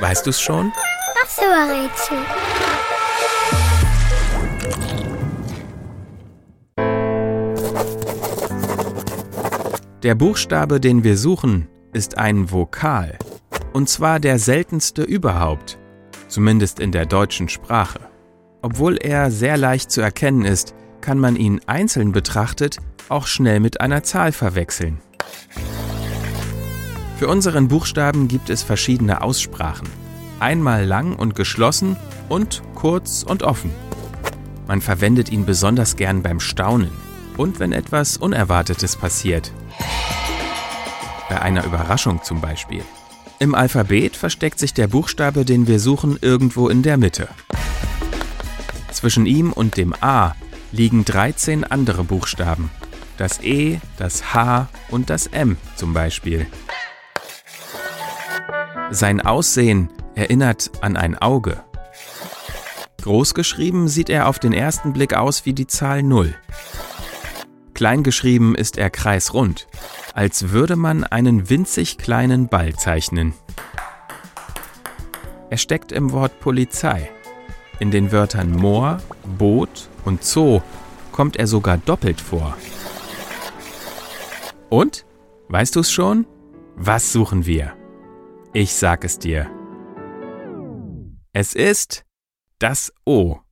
Weißt du's schon? Das Rätsel. Der Buchstabe, den wir suchen, ist ein Vokal. Und zwar der seltenste überhaupt, zumindest in der deutschen Sprache. Obwohl er sehr leicht zu erkennen ist, kann man ihn einzeln betrachtet auch schnell mit einer Zahl verwechseln. Für unseren Buchstaben gibt es verschiedene Aussprachen. Einmal lang und geschlossen und kurz und offen. Man verwendet ihn besonders gern beim Staunen und wenn etwas Unerwartetes passiert. Bei einer Überraschung zum Beispiel. Im Alphabet versteckt sich der Buchstabe, den wir suchen, irgendwo in der Mitte. Zwischen ihm und dem A liegen 13 andere Buchstaben. Das E, das H und das M zum Beispiel. Sein Aussehen erinnert an ein Auge. Großgeschrieben sieht er auf den ersten Blick aus wie die Zahl 0. Kleingeschrieben ist er kreisrund, als würde man einen winzig kleinen Ball zeichnen. Er steckt im Wort Polizei. In den Wörtern Moor, Boot und Zoo kommt er sogar doppelt vor. Und? Weißt du es schon? Was suchen wir? Ich sag es dir. Es ist das O.